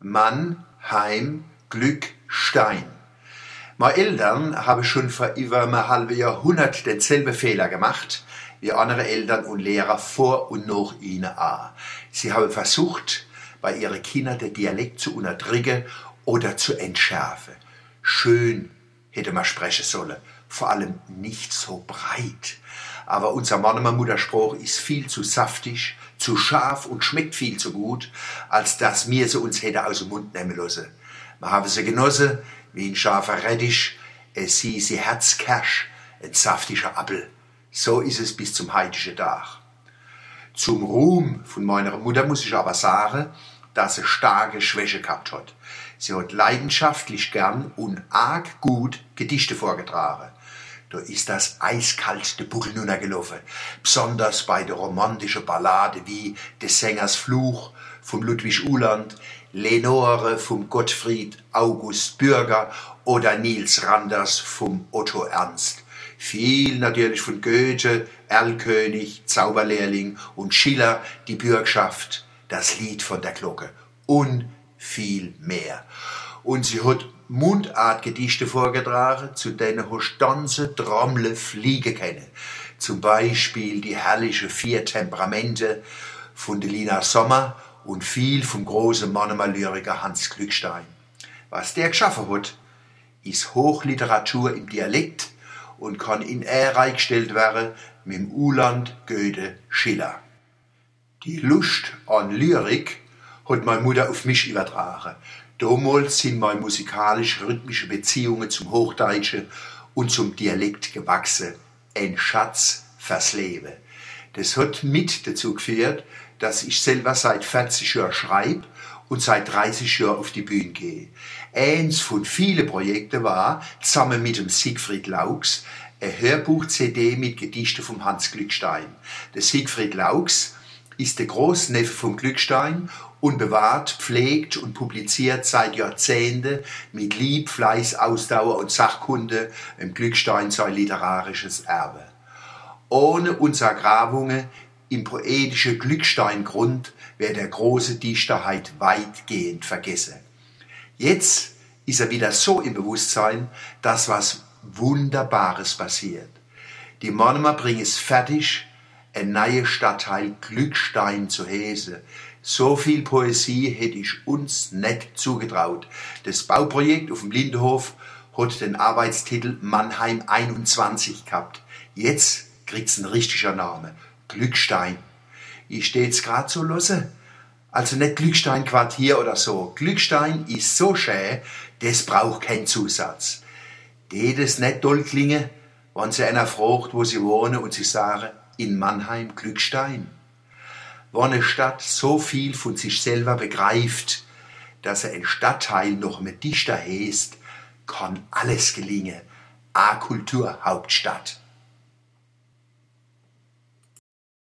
Mann, Heim, Glück, Stein. Meine Eltern haben schon vor über einem halben Jahrhundert denselben Fehler gemacht wie andere Eltern und Lehrer vor und nach ihnen auch. Sie haben versucht, bei ihren Kindern den Dialekt zu unterdrücken oder zu entschärfen. Schön hätte man sprechen sollen, vor allem nicht so breit. Aber unser Mannemer Mutterspruch ist viel zu saftig, zu scharf und schmeckt viel zu gut, als dass mir sie uns hätte aus dem Mund nehmen lassen. Wir haben sie genossen, wie ein scharfer Rettich, es sie sie Herzkersch, ein saftiger Appel. So ist es bis zum heutigen Tag. Zum Ruhm von meiner Mutter muss ich aber sagen, dass sie starke Schwäche gehabt hat. Sie hat leidenschaftlich gern und arg gut Gedichte vorgetragen. Da ist das eiskalt de Buckel gelaufen. Besonders bei der romantischen Ballade wie des Sängers Fluch von Ludwig Uhland, Lenore vom Gottfried August Bürger oder Nils Randers vom Otto Ernst. Viel natürlich von Goethe, Erlkönig, Zauberlehrling und Schiller, die Bürgschaft, das Lied von der Glocke und viel mehr. Und sie hat Mundartgedichte vorgetragen, zu denen hast ganze Trommel fliegen können. Zum Beispiel die herrliche Vier Temperamente von Lina Sommer und viel vom großen Mannemer Lyriker Hans Glückstein. Was der geschaffen hat, ist Hochliteratur im Dialekt und kann in Ehre gestellt werden mit dem Uland Goethe Schiller. Die Lust an Lyrik hat meine Mutter auf mich übertragen. Damals sind meine musikalisch-rhythmische Beziehungen zum Hochdeutschen und zum Dialekt gewachsen. Ein Schatz fürs Leben. Das hat mit dazu geführt, dass ich selber seit 40 Jahren schreibe und seit 30 Jahren auf die Bühne gehe. Eins von vielen Projekten war, zusammen mit dem Siegfried Laux, eine Hörbuch-CD mit Gedichten vom Hans Glückstein. Der Siegfried Laux ist der Großneffe von Glückstein und bewahrt, pflegt und publiziert seit Jahrzehnten mit Lieb, Fleiß, Ausdauer und Sachkunde im Glückstein sein literarisches Erbe. Ohne unsere Grabungen im poetischen Glücksteingrund wäre der große Dichter halt weitgehend vergessen. Jetzt ist er wieder so im Bewusstsein, dass was Wunderbares passiert. Die Monomer bringen es fertig, ein neuer Stadtteil Glückstein zu Hese. So viel Poesie hätte ich uns nicht zugetraut. Das Bauprojekt auf dem Lindenhof hat den Arbeitstitel Mannheim 21 gehabt. Jetzt kriegt's ein richtiger Name. Glückstein. Ich steh's grad so losse. Also nicht Glückstein Quartier oder so. Glückstein ist so schön, das braucht keinen Zusatz. Geht es nicht doll klingen, wenn sie einer fragt, wo sie wohnen und sie sagen, in Mannheim Glückstein. Wenn eine Stadt so viel von sich selber begreift, dass er ein Stadtteil noch mit dichter heißt, kann alles gelingen. A Kulturhauptstadt.